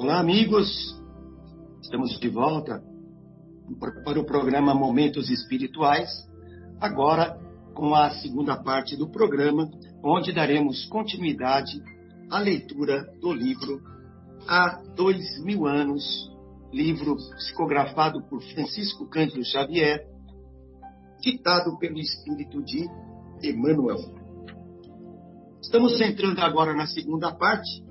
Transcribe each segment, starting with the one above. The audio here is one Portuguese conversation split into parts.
Olá, amigos. Estamos de volta para o programa Momentos Espirituais. Agora, com a segunda parte do programa, onde daremos continuidade à leitura do livro Há Dois Mil Anos, livro psicografado por Francisco Cândido Xavier, ditado pelo espírito de Emmanuel. Estamos entrando agora na segunda parte,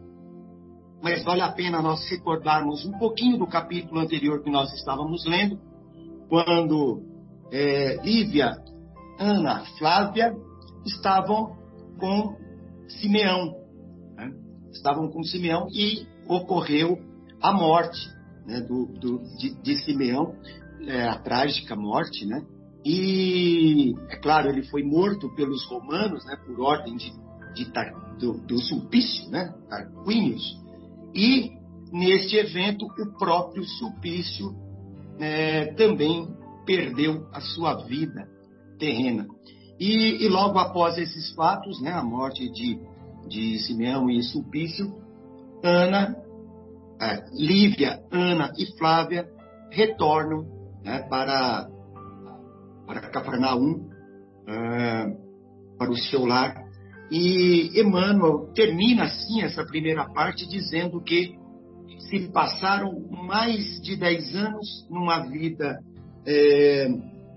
mas vale a pena nós recordarmos um pouquinho do capítulo anterior que nós estávamos lendo, quando é, Lívia, Ana, Flávia estavam com Simeão. Né? Estavam com Simeão e ocorreu a morte né, do, do, de, de Simeão, é, a trágica morte, né? E, é claro, ele foi morto pelos romanos, né, por ordem de, de do, do Sulpício, né, Tarquinius, e, neste evento, o próprio Sulpício é, também perdeu a sua vida terrena. E, e, logo após esses fatos, né, a morte de, de Simeão e Sulpício, Ana, é, Lívia, Ana e Flávia retornam né, para, para Cafarnaum, é, para o seu lar, e Emmanuel termina assim essa primeira parte dizendo que se passaram mais de dez anos numa vida, é,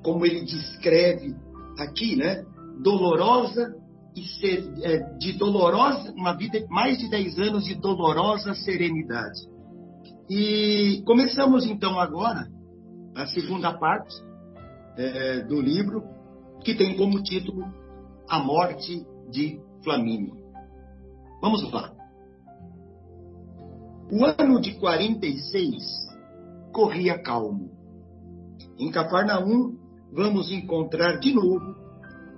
como ele descreve aqui, né, dolorosa e ser, é, de dolorosa, uma vida mais de dez anos de dolorosa serenidade. E começamos então agora a segunda parte é, do livro, que tem como título A Morte de Flamínio. Vamos lá. O ano de 46 corria calmo. Em Cafarnaum, vamos encontrar de novo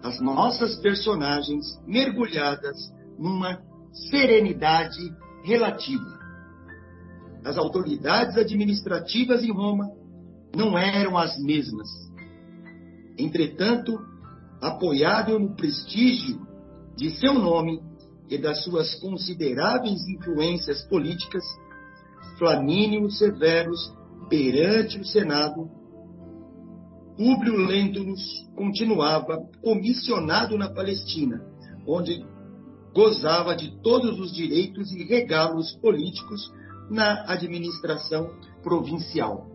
as nossas personagens mergulhadas numa serenidade relativa. As autoridades administrativas em Roma não eram as mesmas. Entretanto, apoiado no prestígio de seu nome e das suas consideráveis influências políticas, Flamínio Severus, perante o Senado, Públio Lentulus continuava comissionado na Palestina, onde gozava de todos os direitos e regalos políticos na administração provincial.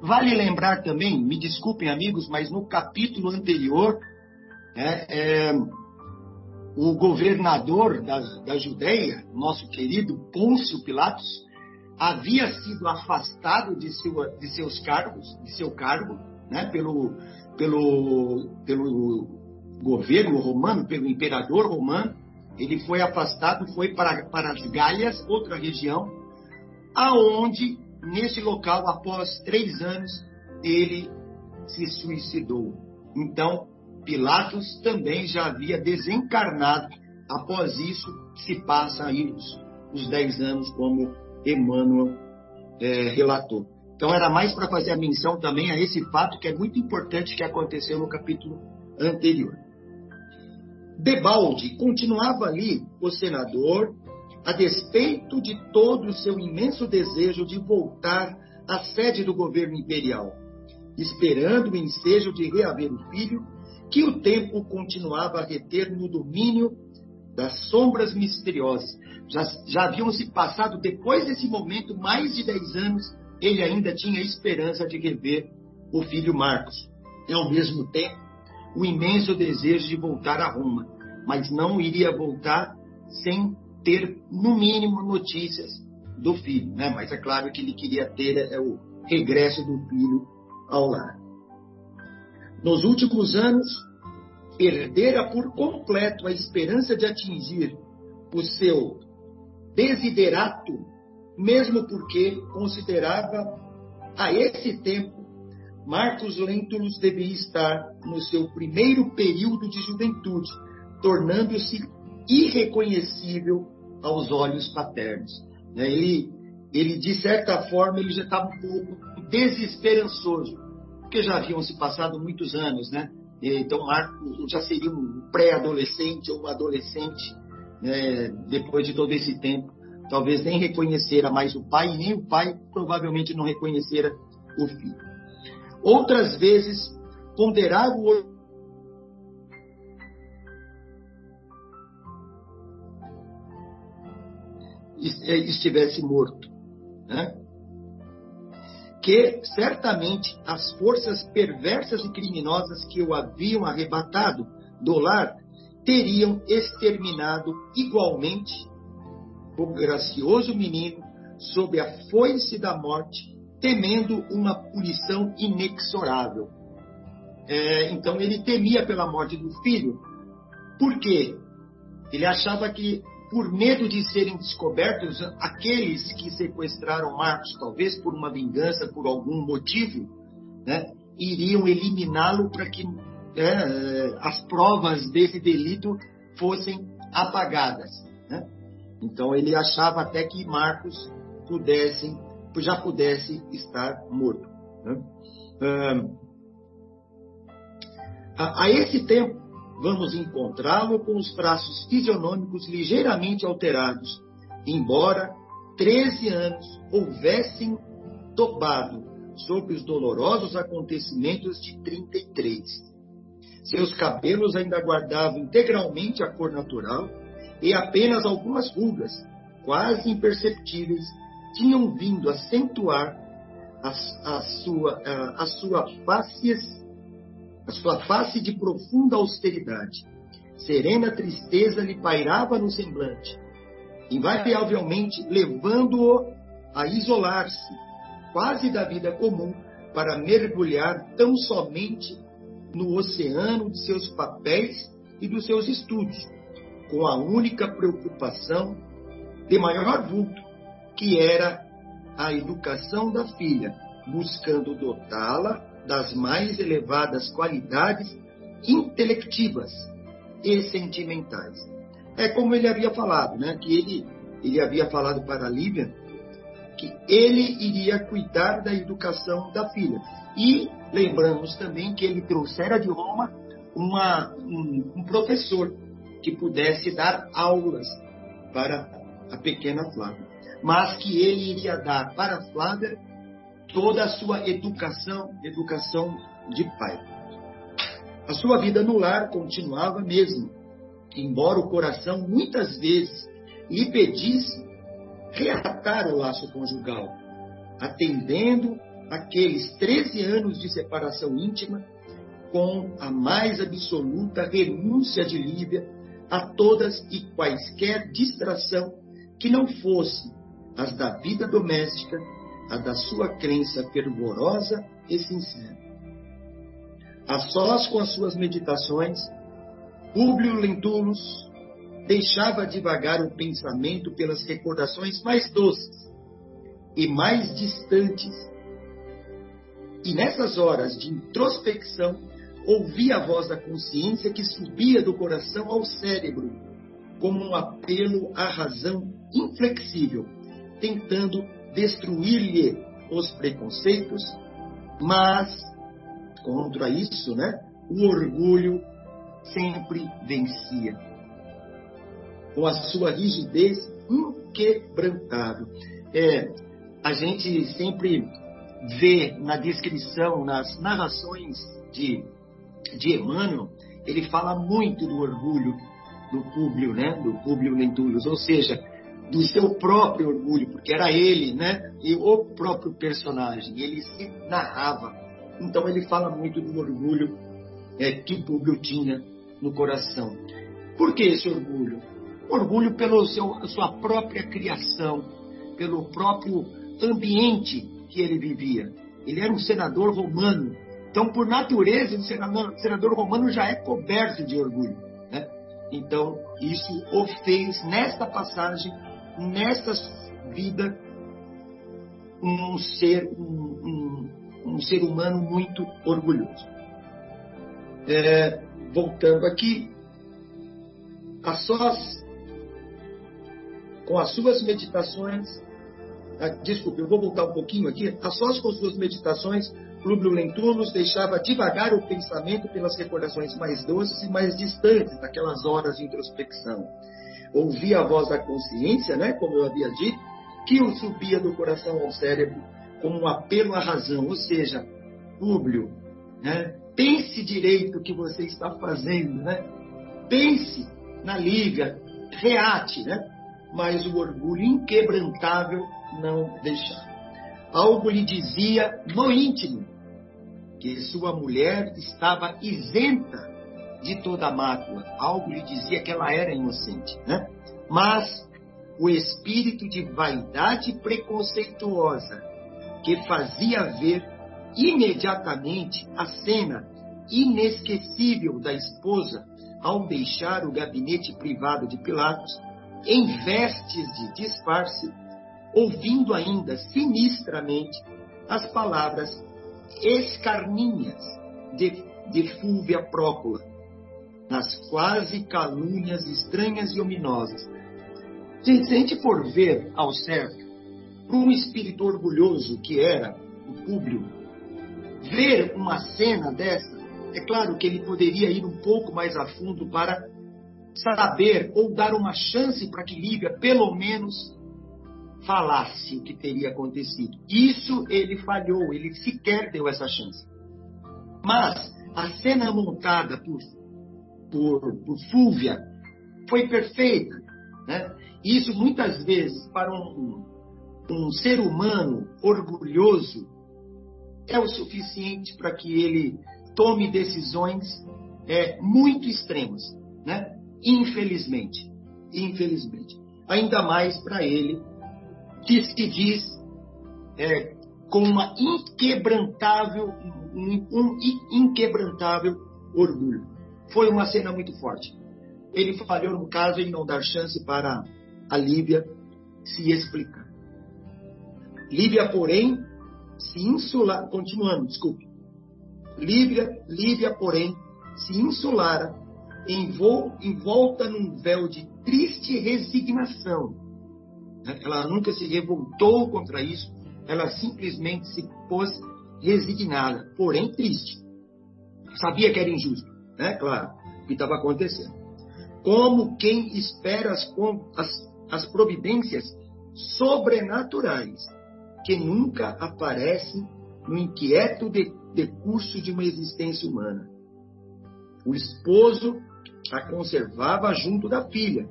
Vale lembrar também, me desculpem amigos, mas no capítulo anterior, né, é, o governador da, da Judéia, nosso querido Pôncio Pilatos, havia sido afastado de, seu, de seus cargos, de seu cargo, né, pelo, pelo, pelo governo romano, pelo imperador romano. Ele foi afastado, foi para, para as Galhas, outra região, aonde, nesse local, após três anos, ele se suicidou. Então, Pilatos também já havia desencarnado. Após isso, se passa aí os, os dez anos, como Emmanuel é, relatou. Então, era mais para fazer a menção também a esse fato que é muito importante que aconteceu no capítulo anterior. Debalde continuava ali o senador, a despeito de todo o seu imenso desejo de voltar à sede do governo imperial, esperando o ensejo de reaver o filho que o tempo continuava a reter no domínio das sombras misteriosas. Já, já haviam se passado, depois desse momento, mais de dez anos, ele ainda tinha esperança de rever o filho Marcos. E, ao mesmo tempo, o imenso desejo de voltar a Roma, mas não iria voltar sem ter, no mínimo, notícias do filho. Né? Mas é claro que ele queria ter é, o regresso do filho ao lar. Nos últimos anos, perdera por completo a esperança de atingir o seu desiderato, mesmo porque considerava a esse tempo Marcos Lentulus devia estar no seu primeiro período de juventude, tornando-se irreconhecível aos olhos paternos. Né? Ele, ele, de certa forma, ele já estava um pouco desesperançoso porque já haviam se passado muitos anos, né? Então, Marco já seria um pré-adolescente ou um adolescente né, depois de todo esse tempo. talvez nem reconhecera mais o pai, nem o pai provavelmente não reconhecera o filho. Outras vezes, ponderava o estivesse morto. Né? Que certamente as forças perversas e criminosas que o haviam arrebatado do lar teriam exterminado igualmente o gracioso menino sob a foice da morte, temendo uma punição inexorável. É, então ele temia pela morte do filho. Por quê? Ele achava que, por medo de serem descobertos, aqueles que sequestraram Marcos, talvez por uma vingança, por algum motivo, né, iriam eliminá-lo para que é, as provas desse delito fossem apagadas. Né? Então ele achava até que Marcos pudesse, já pudesse estar morto. Né? a, a esse tempo, vamos encontrá-lo com os traços fisionômicos ligeiramente alterados, embora 13 anos houvessem topado sobre os dolorosos acontecimentos de 33. Seus cabelos ainda guardavam integralmente a cor natural e apenas algumas rugas, quase imperceptíveis, tinham vindo acentuar a, a, sua, a, a, sua face, a sua face de profunda austeridade. Serena tristeza lhe pairava no semblante, invariavelmente levando-o a isolar-se, quase da vida comum, para mergulhar tão somente no oceano de seus papéis e dos seus estudos, com a única preocupação de maior vulto, que era a educação da filha, buscando dotá-la das mais elevadas qualidades intelectivas e sentimentais. É como ele havia falado, né? Que ele, ele havia falado para a Lívia que ele iria cuidar da educação da filha. E lembramos também que ele trouxera de Roma uma, um, um professor que pudesse dar aulas para a pequena Flávia. Mas que ele iria dar para Flávia toda a sua educação, educação de pai. A sua vida no lar continuava mesmo, embora o coração muitas vezes lhe pedisse reatar o laço conjugal, atendendo aqueles 13 anos de separação íntima com a mais absoluta renúncia de Lívia a todas e quaisquer distração que não fosse as da vida doméstica, a da sua crença fervorosa e sincera. A sós com as suas meditações, Públio Lentulus deixava divagar o pensamento pelas recordações mais doces e mais distantes e nessas horas de introspecção, ouvia a voz da consciência que subia do coração ao cérebro, como um apelo à razão inflexível, tentando destruir-lhe os preconceitos, mas contra isso, né, o orgulho sempre vencia. Com a sua rigidez inquebrantável. É, a gente sempre vê na descrição, nas narrações de, de Emmanuel, ele fala muito do orgulho do Públio, né? Do Públio Lentulus, ou seja, do seu próprio orgulho, porque era ele, né? E o próprio personagem, ele se narrava. Então ele fala muito do orgulho é, que o Públio tinha no coração. Por que esse orgulho? Orgulho pela sua própria criação, pelo próprio ambiente que ele vivia. Ele era um senador romano. Então, por natureza, o senador, senador romano já é coberto de orgulho. Né? Então, isso o fez, nesta passagem, nesta vida, um ser, um, um, um ser humano muito orgulhoso. É, voltando aqui, a sós, com as suas meditações, ah, desculpe, eu vou voltar um pouquinho aqui. A sós com suas meditações, Públio Lentulus deixava divagar o pensamento pelas recordações mais doces e mais distantes daquelas horas de introspecção. Ouvia a voz da consciência, né, como eu havia dito, que o subia do coração ao cérebro como um apelo à razão, ou seja, Públio, né, pense direito o que você está fazendo, né? pense na Lívia, reate, né? mas o orgulho inquebrantável não deixava. Algo lhe dizia no íntimo que sua mulher estava isenta de toda mácula. Algo lhe dizia que ela era inocente, né? Mas o espírito de vaidade preconceituosa que fazia ver imediatamente a cena inesquecível da esposa ao deixar o gabinete privado de Pilatos em vestes de disfarce, ouvindo ainda sinistramente as palavras escarninhas de, de Fúvia Prócula, nas quase calúnias estranhas e ominosas. Se, a gente for ver ao certo, para um espírito orgulhoso que era o Públio, ver uma cena dessa, é claro que ele poderia ir um pouco mais a fundo para saber ou dar uma chance para que Lívia, pelo menos, falasse o que teria acontecido. Isso ele falhou, ele sequer deu essa chance. Mas a cena montada por, por, por Fúvia foi perfeita. Né? Isso muitas vezes, para um, um ser humano orgulhoso, é o suficiente para que ele tome decisões é, muito extremas, né? Infelizmente, infelizmente, ainda mais para ele que se diz é, com uma inquebrantável, um, um inquebrantável orgulho. Foi uma cena muito forte. Ele falhou no caso em não dar chance para a Líbia se explicar. Líbia, porém, se insular, continuando, desculpe. Líbia, Líbia, porém, se insulara, envolta num véu de triste resignação. Ela nunca se revoltou contra isso, ela simplesmente se pôs resignada, porém triste. Sabia que era injusto, né? Claro, o que estava acontecendo. Como quem espera as, as, as providências sobrenaturais que nunca aparecem no inquieto decurso de uma existência humana. O esposo a conservava junto da filha,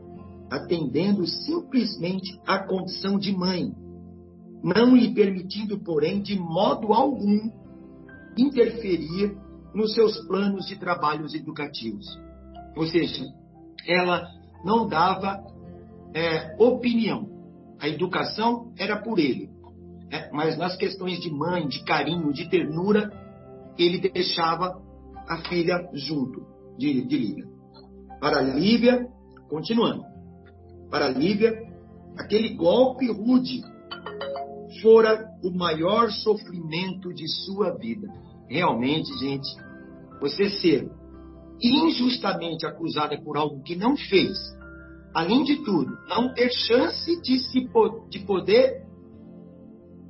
atendendo simplesmente à condição de mãe, não lhe permitindo, porém, de modo algum, interferir nos seus planos de trabalhos educativos. Ou seja, ela não dava é, opinião. A educação era por ele. É, mas nas questões de mãe, de carinho, de ternura, ele deixava a filha junto de, de Lívia. Para Lívia, continuando, para Lívia, aquele golpe rude fora o maior sofrimento de sua vida. Realmente, gente, você ser injustamente acusada por algo que não fez, além de tudo, não ter chance de, se, de poder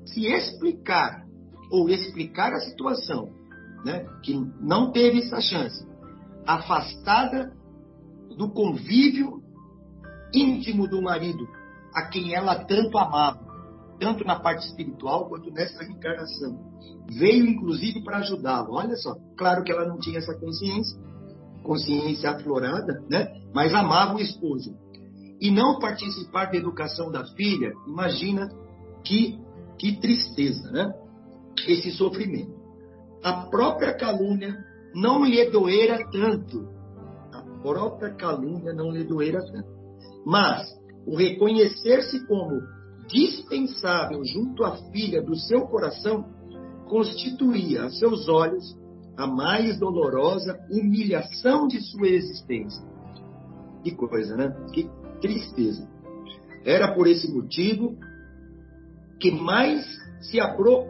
se explicar ou explicar a situação, né, que não teve essa chance, afastada do convívio íntimo do marido, a quem ela tanto amava, tanto na parte espiritual quanto nessa reencarnação. Veio inclusive para ajudá-lo. Olha só, claro que ela não tinha essa consciência, consciência aflorada, né? Mas amava o esposo. E não participar da educação da filha, imagina que que tristeza, né? Esse sofrimento. A própria calúnia não lhe doera tanto. A própria calúnia não lhe doera tanto. Mas o reconhecer-se como dispensável junto à filha do seu coração constituía a seus olhos a mais dolorosa humilhação de sua existência. Que coisa, né? Que tristeza. Era por esse motivo que mais se abro,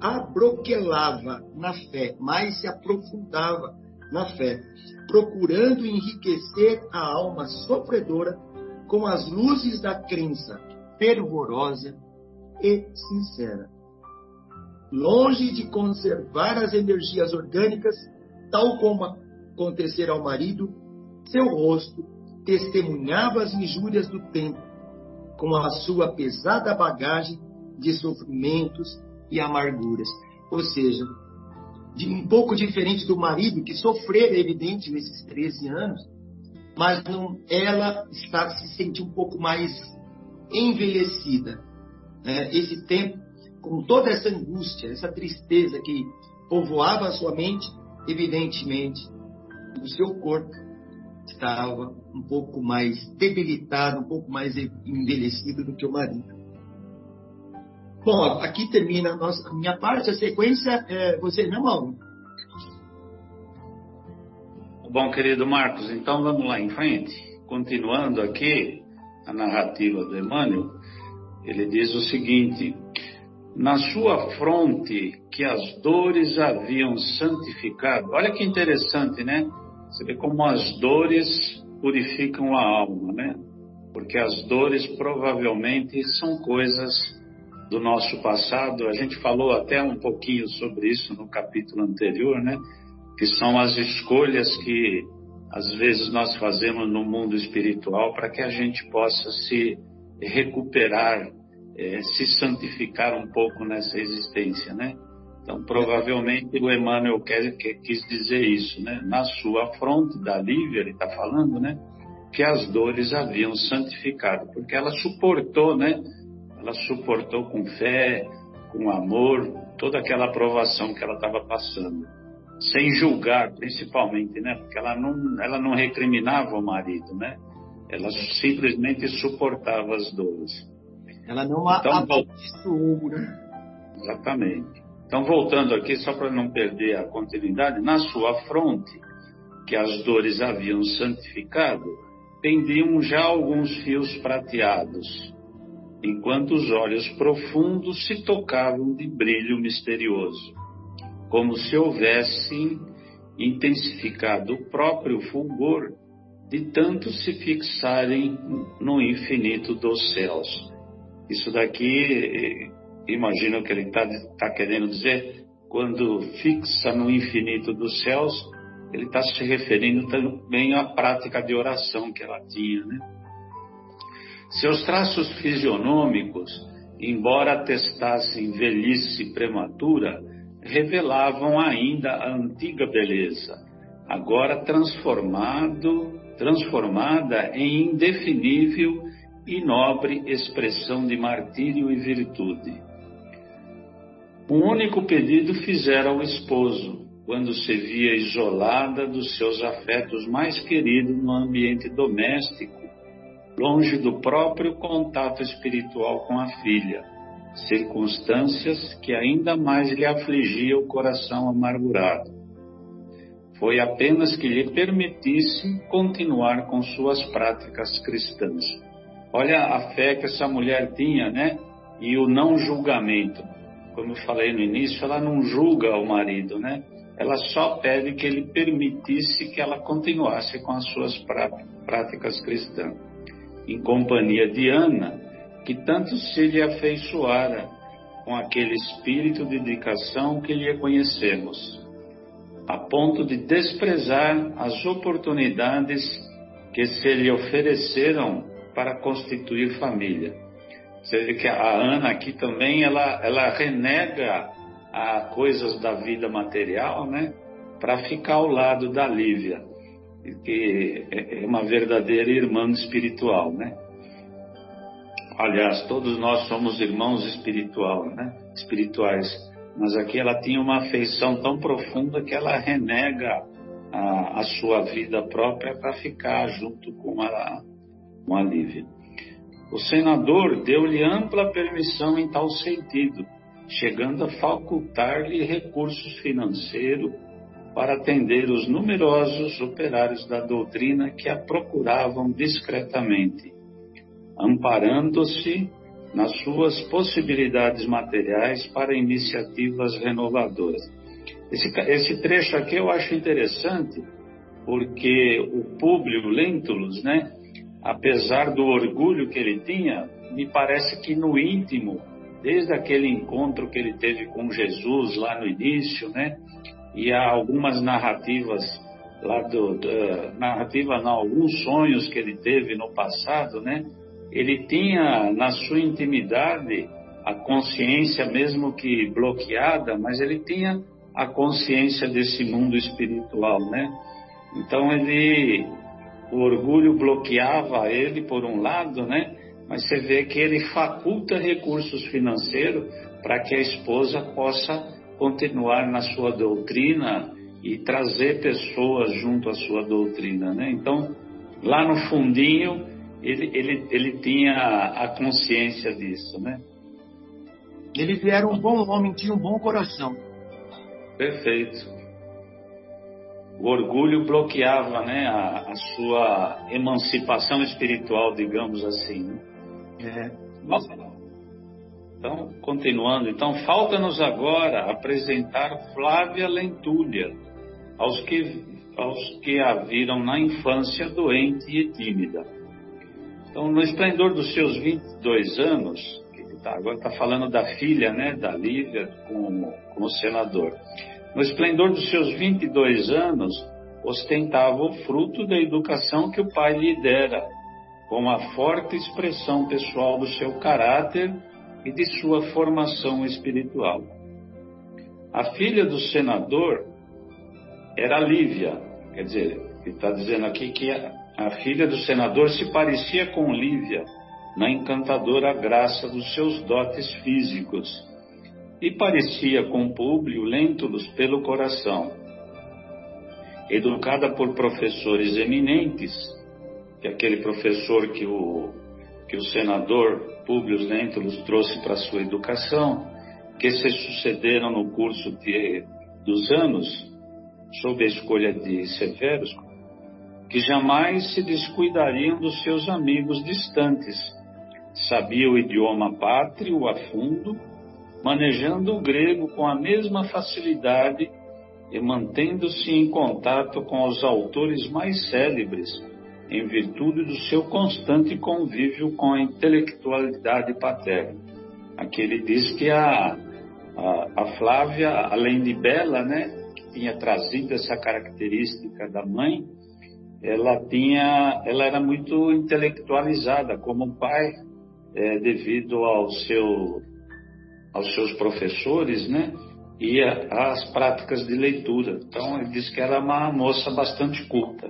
abroquelava na fé, mais se aprofundava na fé, procurando enriquecer a alma sofredora com as luzes da crença fervorosa e sincera. Longe de conservar as energias orgânicas, tal como acontecer ao marido, seu rosto testemunhava as injúrias do tempo, com a sua pesada bagagem de sofrimentos e amarguras. Ou seja, de um pouco diferente do marido, que sofreu, é evidente, nesses 13 anos, mas não, ela está se sentindo um pouco mais envelhecida. Né? Esse tempo, com toda essa angústia, essa tristeza que povoava a sua mente, evidentemente, o seu corpo estava um pouco mais debilitado, um pouco mais envelhecido do que o marido. Bom, aqui termina a, nossa, a minha parte, a sequência é você, né, Mauro? Bom, querido Marcos, então vamos lá em frente. Continuando aqui a narrativa do Emmanuel, ele diz o seguinte: Na sua fronte que as dores haviam santificado. Olha que interessante, né? Você vê como as dores purificam a alma, né? Porque as dores provavelmente são coisas do nosso passado. A gente falou até um pouquinho sobre isso no capítulo anterior, né? Que são as escolhas que às vezes nós fazemos no mundo espiritual para que a gente possa se recuperar, eh, se santificar um pouco nessa existência, né? Então, provavelmente o Emmanuel quer, quer, quis dizer isso, né? Na sua fronte da Lívia, ele está falando, né? Que as dores haviam santificado, porque ela suportou, né? ela suportou com fé, com amor, toda aquela provação que ela estava passando, sem julgar, principalmente, né? Porque ela não, ela não recriminava o marido, né? Ela simplesmente suportava as dores. Ela não então, abençoou, né? Exatamente. Então, voltando aqui, só para não perder a continuidade, na sua fronte, que as dores haviam santificado, pendiam já alguns fios prateados, enquanto os olhos profundos se tocavam de brilho misterioso, como se houvessem intensificado o próprio fulgor de tanto se fixarem no infinito dos céus. Isso daqui, imagino que ele está tá querendo dizer, quando fixa no infinito dos céus, ele está se referindo também à prática de oração que ela tinha, né? Seus traços fisionômicos, embora atestassem velhice prematura, revelavam ainda a antiga beleza, agora transformado, transformada em indefinível e nobre expressão de martírio e virtude. Um único pedido fizera ao esposo, quando se via isolada dos seus afetos mais queridos no ambiente doméstico longe do próprio contato espiritual com a filha, circunstâncias que ainda mais lhe afligiam o coração amargurado. Foi apenas que lhe permitisse continuar com suas práticas cristãs. Olha a fé que essa mulher tinha, né? E o não julgamento. Como eu falei no início, ela não julga o marido, né? Ela só pede que ele permitisse que ela continuasse com as suas práticas cristãs em companhia de Ana, que tanto se lhe afeiçoara com aquele espírito de dedicação que lhe conhecemos, a ponto de desprezar as oportunidades que se lhe ofereceram para constituir família. Você vê que a Ana aqui também ela, ela renega a coisas da vida material, né, para ficar ao lado da Lívia que é, é uma verdadeira irmã espiritual, né? Aliás, todos nós somos irmãos espiritual, né? espirituais, mas aqui ela tinha uma afeição tão profunda que ela renega a, a sua vida própria para ficar junto com a, com a Lívia. O senador deu-lhe ampla permissão em tal sentido, chegando a facultar-lhe recursos financeiros para atender os numerosos operários da doutrina que a procuravam discretamente, amparando-se nas suas possibilidades materiais para iniciativas renovadoras. Esse, esse, trecho aqui eu acho interessante, porque o Públio Lentulus, né, apesar do orgulho que ele tinha, me parece que no íntimo, desde aquele encontro que ele teve com Jesus lá no início, né, e há algumas narrativas lá do, da narrativa, não, alguns sonhos que ele teve no passado, né? Ele tinha na sua intimidade a consciência, mesmo que bloqueada, mas ele tinha a consciência desse mundo espiritual, né? Então ele, o orgulho bloqueava ele por um lado, né? Mas você vê que ele faculta recursos financeiros para que a esposa possa continuar na sua doutrina e trazer pessoas junto à sua doutrina, né? Então, lá no fundinho, ele, ele, ele tinha a consciência disso, né? Ele era um bom homem, tinha um bom coração. Perfeito. O orgulho bloqueava, né, a, a sua emancipação espiritual, digamos assim. Né? É. Então, continuando, então falta-nos agora apresentar Flávia Lentulha aos que, aos que a viram na infância doente e tímida. Então, no esplendor dos seus 22 anos, tá, agora está falando da filha, né, da Lívia, com, com o senador. No esplendor dos seus 22 anos, ostentava o fruto da educação que o pai lhe dera, com a forte expressão pessoal do seu caráter e de sua formação espiritual. A filha do senador era Lívia, quer dizer, ele está dizendo aqui que a, filha do senador se parecia com Lívia na encantadora graça dos seus dotes físicos e parecia com Públio Lentulus pelo coração. Educada por professores eminentes, que aquele professor que o, que o senador Públio Lentulus trouxe para sua educação, que se sucederam no curso de, dos anos, sob a escolha de Severus, que jamais se descuidariam dos seus amigos distantes. Sabia o idioma pátrio a fundo, manejando o grego com a mesma facilidade e mantendo-se em contato com os autores mais célebres em virtude do seu constante convívio com a intelectualidade paterna. Aqui ele diz que a, a, a Flávia, além de bela, né, que tinha trazido essa característica da mãe, ela tinha, ela era muito intelectualizada como pai, é, devido ao seu, aos seus professores, né, e às práticas de leitura. Então ele diz que era uma moça bastante culta.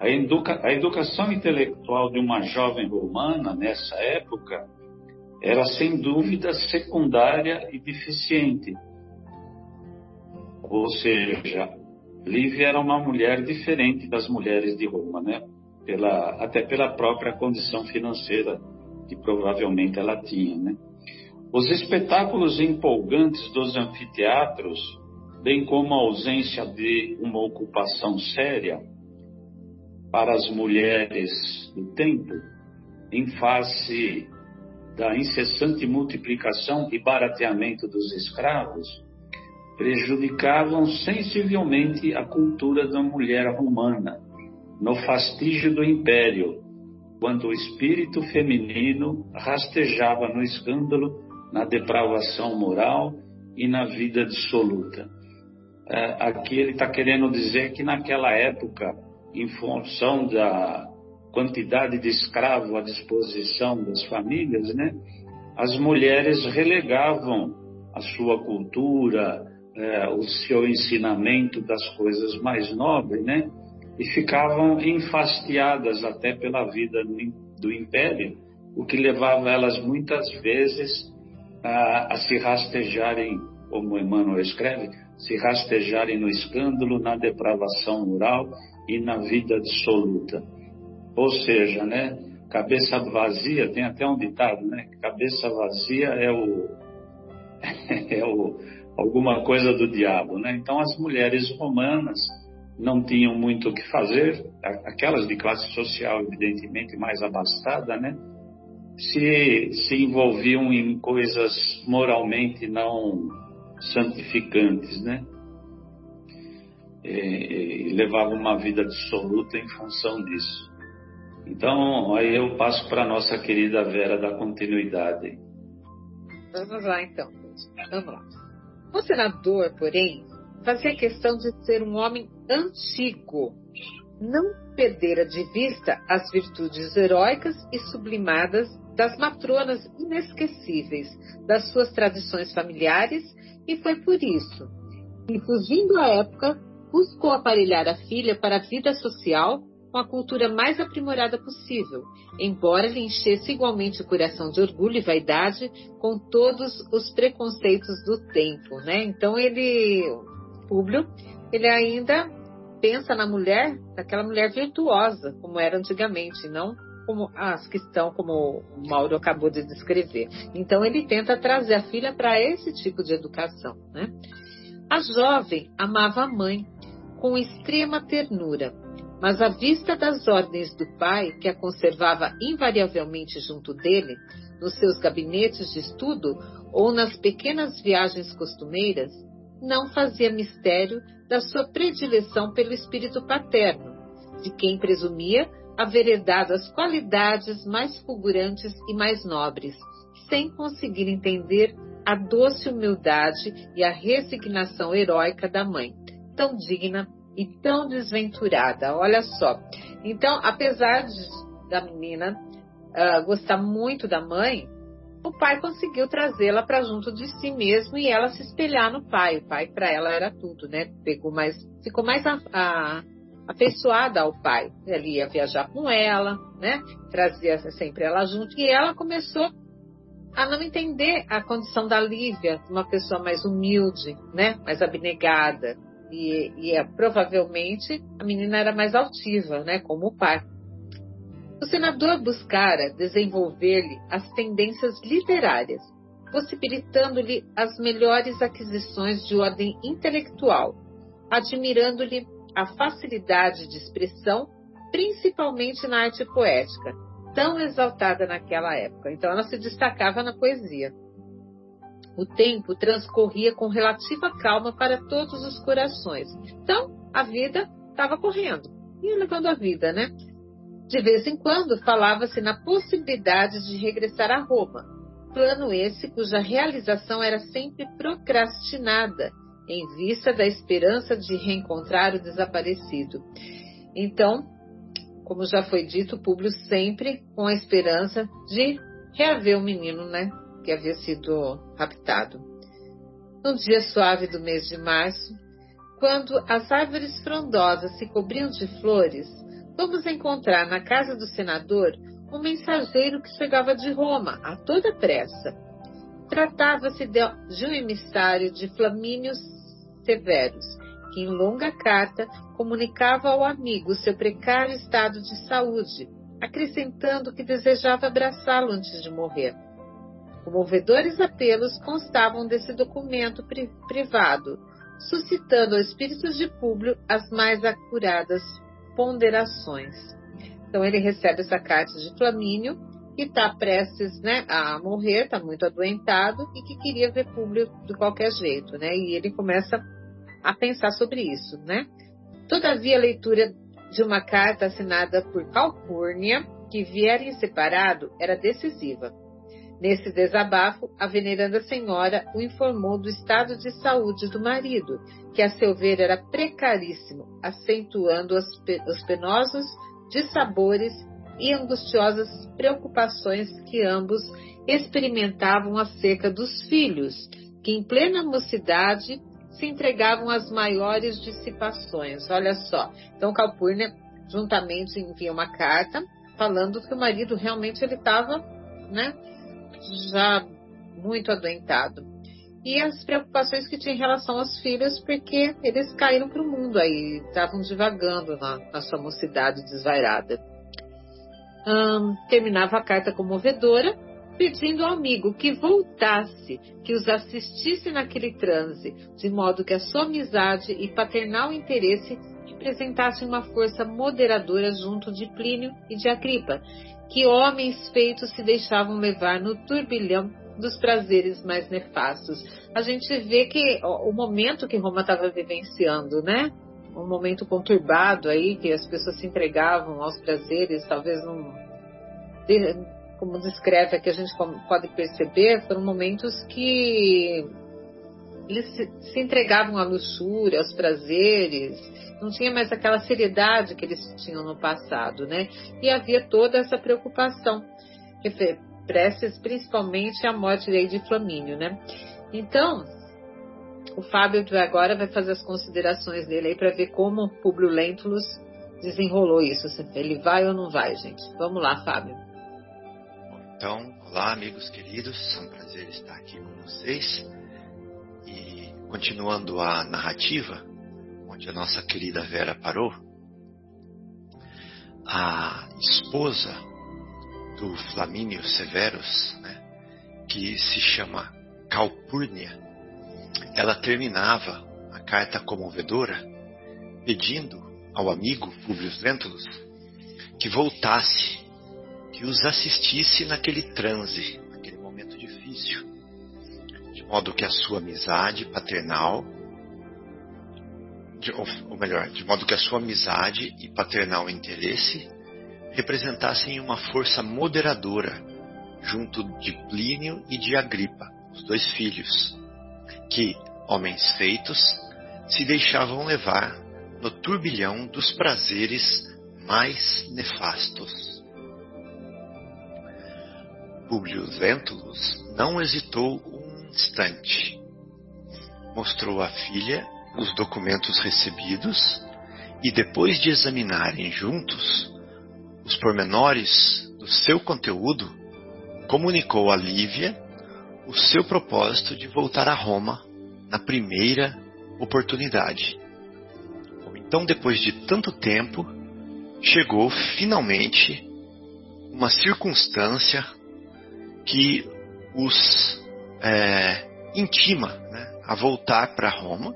A, educa a educação intelectual de uma jovem romana nessa época era sem dúvida secundária e deficiente. Ou seja, Lívia era uma mulher diferente das mulheres de Roma, né? Pela, até pela própria condição financeira que provavelmente ela tinha, né? Os espetáculos empolgantes dos anfiteatros, bem como a ausência de uma ocupação séria, para as mulheres do tempo, em face da incessante multiplicação e barateamento dos escravos, prejudicavam sensivelmente a cultura da mulher romana, no fastígio do império, quando o espírito feminino rastejava no escândalo, na depravação moral e na vida dissoluta. É, aqui ele está querendo dizer que naquela época em função da quantidade de escravo à disposição das famílias, né, as mulheres relegavam a sua cultura, é, o seu ensinamento das coisas mais nobres, né, e ficavam enfastiadas até pela vida do império, o que levava elas muitas vezes a, a se rastejarem, como Emmanuel escreve, se rastejarem no escândalo, na depravação moral e na vida absoluta. Ou seja, né, cabeça vazia, tem até um ditado, né? Cabeça vazia é o é o alguma coisa do diabo, né? Então as mulheres romanas não tinham muito o que fazer, aquelas de classe social evidentemente mais abastada, né? Se se envolviam em coisas moralmente não santificantes, né? e, e levava uma vida dissoluta em função disso. Então, aí eu passo para nossa querida Vera da continuidade. Vamos lá, então. Vamos lá. O senador, porém, fazia questão de ser um homem antigo, não perdera de vista as virtudes heróicas e sublimadas das matronas inesquecíveis, das suas tradições familiares, e foi por isso que, fugindo à época, buscou aparelhar a filha para a vida social com a cultura mais aprimorada possível, embora lhe enchesse igualmente o coração de orgulho e vaidade com todos os preconceitos do tempo, né? Então ele, Públio, ele ainda pensa na mulher, naquela mulher virtuosa, como era antigamente, não como as que estão, como o Mauro acabou de descrever. Então ele tenta trazer a filha para esse tipo de educação, né? A jovem amava a mãe com extrema ternura, mas à vista das ordens do pai, que a conservava invariavelmente junto dele, nos seus gabinetes de estudo ou nas pequenas viagens costumeiras, não fazia mistério da sua predileção pelo espírito paterno, de quem presumia haver herdado as qualidades mais fulgurantes e mais nobres, sem conseguir entender a doce humildade e a resignação heróica da mãe, tão digna e tão desventurada. Olha só. Então, apesar de, da menina uh, gostar muito da mãe, o pai conseguiu trazê-la para junto de si mesmo e ela se espelhar no pai. O pai para ela era tudo, né? Pegou mais, ficou mais a, a, afeiçoada ao pai. Ele ia viajar com ela, né? Trazia sempre ela junto e ela começou a não entender a condição da Lívia, uma pessoa mais humilde, né? Mais abnegada, e, e é, provavelmente a menina era mais altiva, né, como o pai. O senador buscara desenvolver-lhe as tendências literárias, possibilitando-lhe as melhores aquisições de ordem intelectual, admirando-lhe a facilidade de expressão, principalmente na arte poética, tão exaltada naquela época. Então ela se destacava na poesia. O tempo transcorria com relativa calma para todos os corações. Então, a vida estava correndo, ia levando a vida, né? De vez em quando falava-se na possibilidade de regressar a Roma, plano esse cuja realização era sempre procrastinada em vista da esperança de reencontrar o desaparecido. Então, como já foi dito, o Públio sempre com a esperança de reaver o menino, né? Que havia sido raptado. Num dia suave do mês de março, quando as árvores frondosas se cobriam de flores, vamos encontrar na casa do senador um mensageiro que chegava de Roma a toda pressa. Tratava-se de, um emissário de Flamínio Severus, que em longa carta comunicava ao amigo seu precário estado de saúde, acrescentando que desejava abraçá-lo antes de morrer. Comovedores apelos constavam desse documento pri privado, suscitando ao espírito de Públio as mais acuradas ponderações. Então ele recebe essa carta de Flamínio, que está prestes né, a morrer, está muito adoentado e que queria ver Públio de qualquer jeito, né? E ele começa a pensar sobre isso, né? Todavia, a leitura de uma carta assinada por Calpurnia, que viera em separado, era decisiva. Nesse desabafo, a veneranda senhora o informou do estado de saúde do marido, que a seu ver era precaríssimo, acentuando os, penosos dissabores e angustiosas preocupações que ambos experimentavam acerca dos filhos, que em plena mocidade se entregavam às maiores dissipações. Olha só. Então Calpurnia juntamente envia uma carta falando que o marido realmente ele estava, né, já muito adoentado. E as preocupações que tinha em relação aos filhos, porque eles caíram para o mundo aí, estavam divagando na, na sua mocidade desvairada. Hum, terminava a carta comovedora, pedindo ao amigo que voltasse, que os assistisse naquele transe, de modo que a sua amizade e paternal interesse representassem uma força moderadora junto de Plínio e de Agripa, que homens feitos se deixavam levar no turbilhão dos prazeres mais nefastos. A gente vê que o momento que Roma estava vivenciando, né? Um momento conturbado aí, que as pessoas se entregavam aos prazeres, talvez não. Como descreve aqui, a gente pode perceber, foram momentos que eles se, se entregavam à luxúria, aos prazeres, não tinha mais aquela seriedade que eles tinham no passado, né? E havia toda essa preocupação, preces principalmente a morte de Flamínio, né? Então, o Fábio agora vai fazer as considerações dele aí para ver como o Publio Lentulus desenrolou isso. Ele vai ou não vai, gente? Vamos lá, Fábio. Então, olá, amigos queridos. É um prazer estar aqui com vocês. Continuando a narrativa, onde a nossa querida Vera parou, a esposa do Flamínio Severus, né, que se chama Calpurnia, ela terminava a carta comovedora pedindo ao amigo Publio Lentulus que voltasse, que os assistisse naquele transe, modo que a sua amizade paternal, de, ou melhor, de modo que a sua amizade e paternal interesse representassem uma força moderadora junto de Plínio e de Agripa, os dois filhos, que, homens feitos, se deixavam levar no turbilhão dos prazeres mais nefastos. Publio Lentulus não hesitou instante. Mostrou à filha os documentos recebidos e, depois de examinarem juntos os pormenores do seu conteúdo, comunicou a Lívia o seu propósito de voltar a Roma na primeira oportunidade. Então, depois de tanto tempo, chegou finalmente uma circunstância que os é, intima né, a voltar para Roma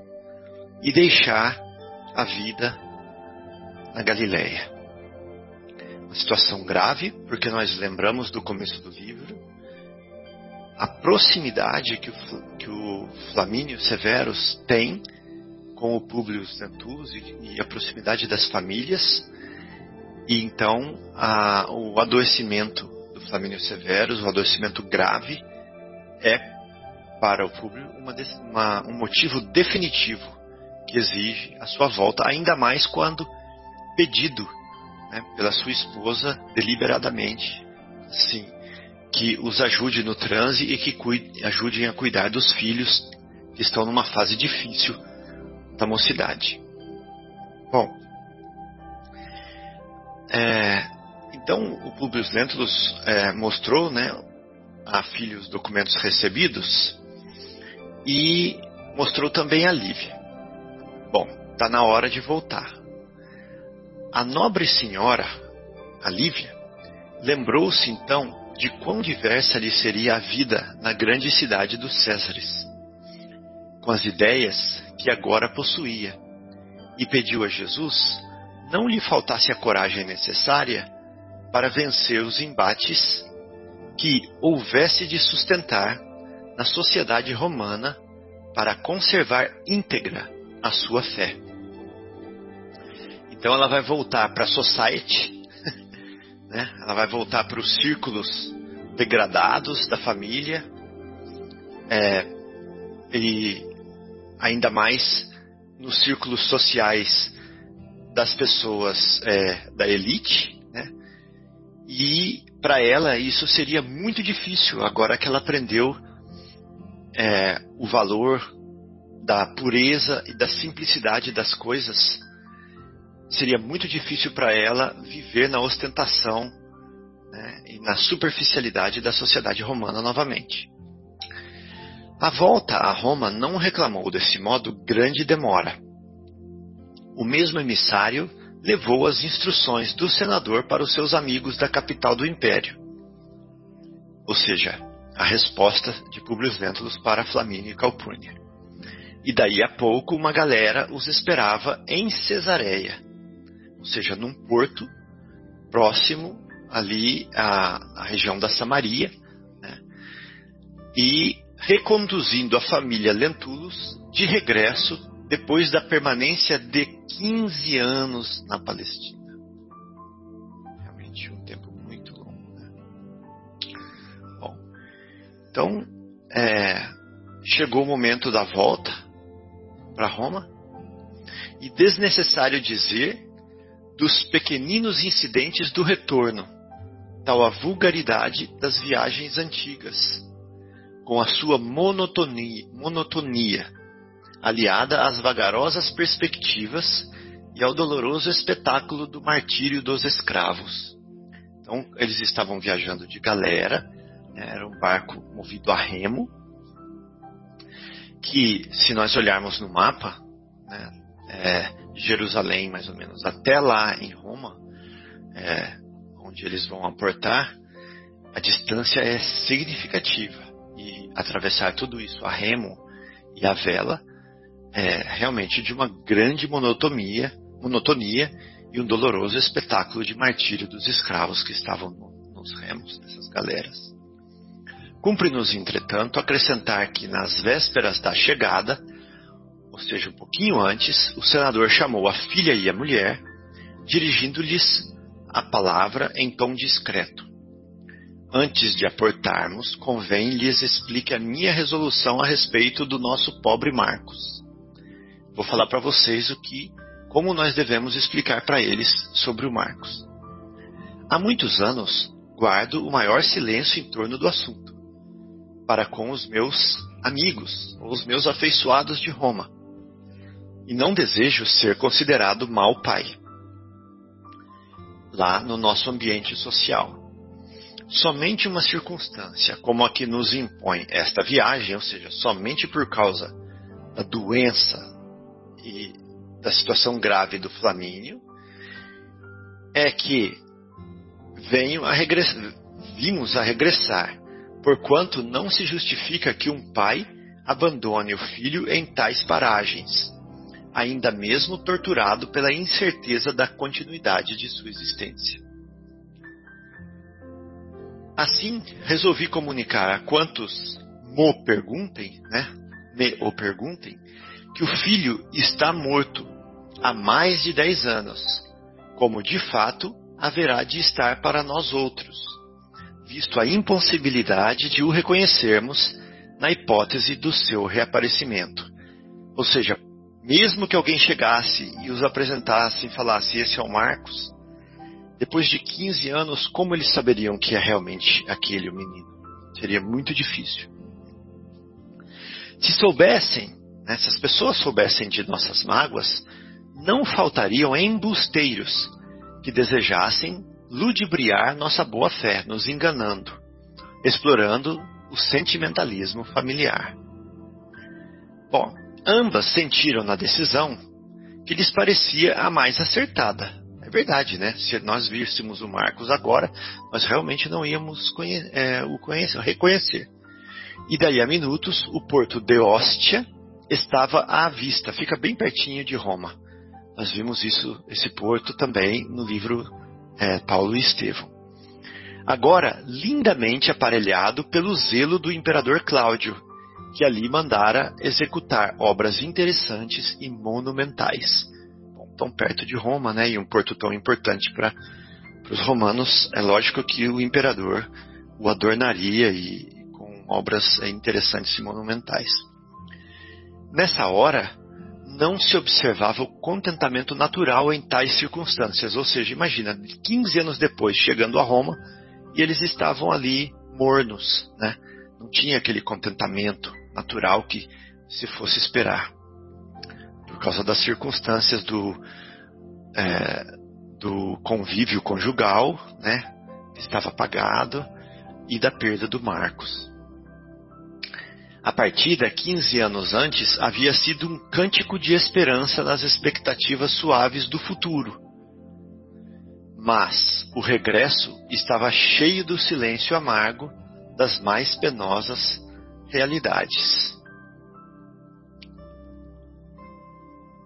e deixar a vida na Galileia. Uma situação grave, porque nós lembramos do começo do livro, a proximidade que o, que o Flamínio Severus tem com o Publio Lentulus e, e, a proximidade das famílias, e então a, o adoecimento do Flamínio Severus, o adoecimento grave, é para o Publio uma, uma, um motivo definitivo que exige a sua volta, ainda mais quando pedido né, pela sua esposa deliberadamente. Sim, que os ajude no transe e que cuide, ajudem a cuidar dos filhos que estão numa fase difícil da mocidade. Bom, é, então o Publio Lentulus é, mostrou né, a filha os documentos recebidos e mostrou também a Lívia. Bom, está na hora de voltar. A nobre senhora, a Lívia, lembrou-se então de quão diversa lhe seria a vida na grande cidade dos Césares, com as ideias que agora possuía, e pediu a Jesus não lhe faltasse a coragem necessária para vencer os embates que houvesse de sustentar na sociedade romana para conservar íntegra a sua fé. Então ela vai voltar para a society né? Ela vai voltar para os círculos degradados da família é, e ainda mais nos círculos sociais das pessoas é, da elite, né? E para ela isso seria muito difícil agora que ela aprendeu é, o valor da pureza e da simplicidade das coisas seria muito difícil para ela viver na ostentação né, e na superficialidade da sociedade romana novamente. A volta a Roma não reclamou desse modo grande demora. O mesmo emissário levou as instruções do senador para os seus amigos da capital do império, ou seja, a resposta de Publio Lentulus para Flamínio e Calpurnia. E daí a pouco uma galera os esperava em Cesareia, ou seja, num porto próximo ali à, à região da Samaria, né? e reconduzindo a família Lentulus de regresso depois da permanência de 15 anos na Palestina. Então, é, chegou o momento da volta para Roma e desnecessário dizer dos pequeninos incidentes do retorno, tal a vulgaridade das viagens antigas, com a sua monotonia, monotonia aliada às vagarosas perspectivas e ao doloroso espetáculo do martírio dos escravos. Então, eles estavam viajando de galera, era um barco movido a remo, que, se nós olharmos no mapa, né, é, Jerusalém, mais ou menos, até lá em Roma, é, onde eles vão aportar, a distância é significativa. E atravessar tudo isso a remo e a vela é realmente de uma grande monotonia, monotonia e um doloroso espetáculo de martírio dos escravos que estavam no, nos remos dessas galeras. Cumpre-nos, entretanto, acrescentar que nas vésperas da chegada, ou seja, um pouquinho antes, o senador chamou a filha e a mulher, dirigindo-lhes a palavra em tom discreto. Antes de aportarmos, convém lhes explique a minha resolução a respeito do nosso pobre Marcos. Vou falar para vocês o que, como nós devemos explicar para eles sobre o Marcos. Há muitos anos guardo o maior silêncio em torno do assunto, para com os meus amigos ou os meus afeiçoados de Roma, e não desejo ser considerado mau pai lá no nosso ambiente social. Somente uma circunstância como a que nos impõe esta viagem, ou seja, somente por causa da doença e da situação grave do Flamínio, é que venho a vimos a regressar, porquanto não se justifica que um pai abandone o filho em tais paragens, ainda mesmo torturado pela incerteza da continuidade de sua existência. Assim, resolvi comunicar a quantos mo perguntem, né, me o perguntem, que o filho está morto há mais de dez anos, como de fato haverá de estar para nós outros, visto a impossibilidade de o reconhecermos na hipótese do seu reaparecimento. Ou seja, mesmo que alguém chegasse e os apresentasse e falasse: Esse é o Marcos, depois de 15 anos, como eles saberiam que é realmente aquele o menino? Seria muito difícil. Se soubessem, né, se as pessoas soubessem de nossas mágoas, não faltariam embusteiros que desejassem ludibriar nossa boa fé, nos enganando, explorando o sentimentalismo familiar. Bom, ambas sentiram na decisão que lhes parecia a mais acertada. É verdade, né? Se nós víssemos o Marcos agora, nós realmente não íamos conhe é, o conhecer, reconhecer. E daí a minutos, o porto de Ostia estava à vista, fica bem pertinho de Roma. Nós vimos isso, esse porto também no livro é, Paulo e Estevão. Agora, lindamente aparelhado pelo zelo do imperador Cláudio, que ali mandara executar obras interessantes e monumentais. Bom, tão perto de Roma, né, e um porto tão importante para os romanos, é lógico que o imperador o adornaria e com obras interessantes e monumentais. Nessa hora, não se observava o contentamento natural em tais circunstâncias, ou seja, imagina, 15 anos depois, chegando a Roma, e eles estavam ali mornos, né? Não tinha aquele contentamento natural que se fosse esperar, por causa das circunstâncias do, é, do convívio conjugal, né? Estava apagado, e da perda do Marcos. A partida, 15 anos antes, havia sido um cântico de esperança nas expectativas suaves do futuro. Mas o regresso estava cheio do silêncio amargo das mais penosas realidades.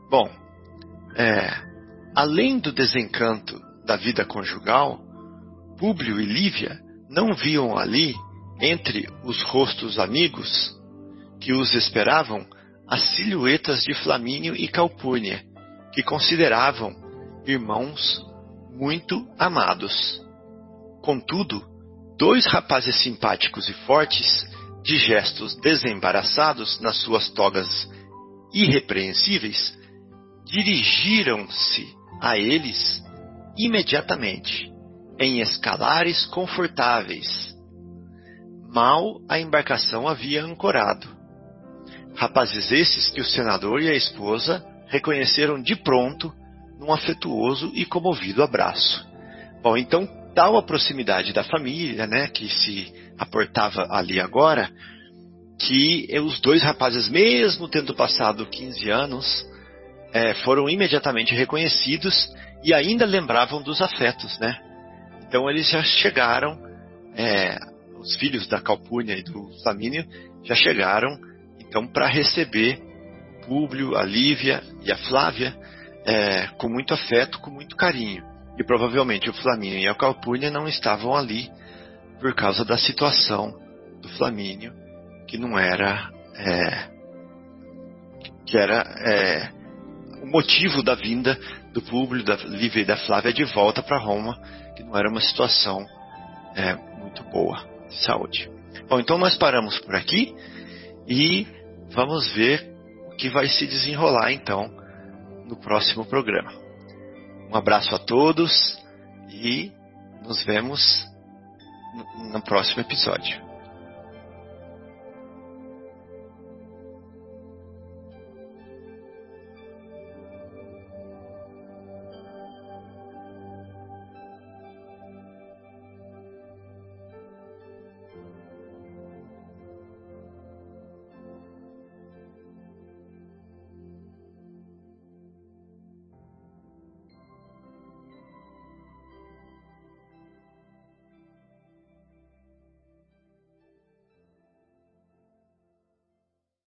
Bom, é, além do desencanto da vida conjugal, Públio e Lívia não viam ali, entre os rostos amigos, que os esperavam as silhuetas de Flamínio e Calpurnia, que consideravam irmãos muito amados. Contudo, dois rapazes simpáticos e fortes de gestos desembaraçados nas suas togas irrepreensíveis, dirigiram-se a eles imediatamente, em escalares confortáveis. Mal a embarcação havia ancorado. Rapazes esses que o senador e a esposa reconheceram de pronto num afetuoso e comovido abraço. Bom, então, tal a proximidade da família, né, que se aportava ali agora, que os dois rapazes, mesmo tendo passado 15 anos, é, foram imediatamente reconhecidos e ainda lembravam dos afetos, né? Então eles já chegaram, é, os filhos da Calpurnia e do Flamínio já chegaram, então para receber Públio, a Lívia e a Flávia é, com muito afeto, com muito carinho. E provavelmente o Flamínio e a Calpurnia não estavam ali por causa da situação do Flamínio, que não era é, que era é, o motivo da vinda do Públio, da Lívia e da Flávia de volta para Roma, que não era uma situação é, muito boa de saúde. Bom, então nós paramos por aqui e vamos ver o que vai se desenrolar então no próximo programa. Um abraço a todos e nos vemos no próximo episódio.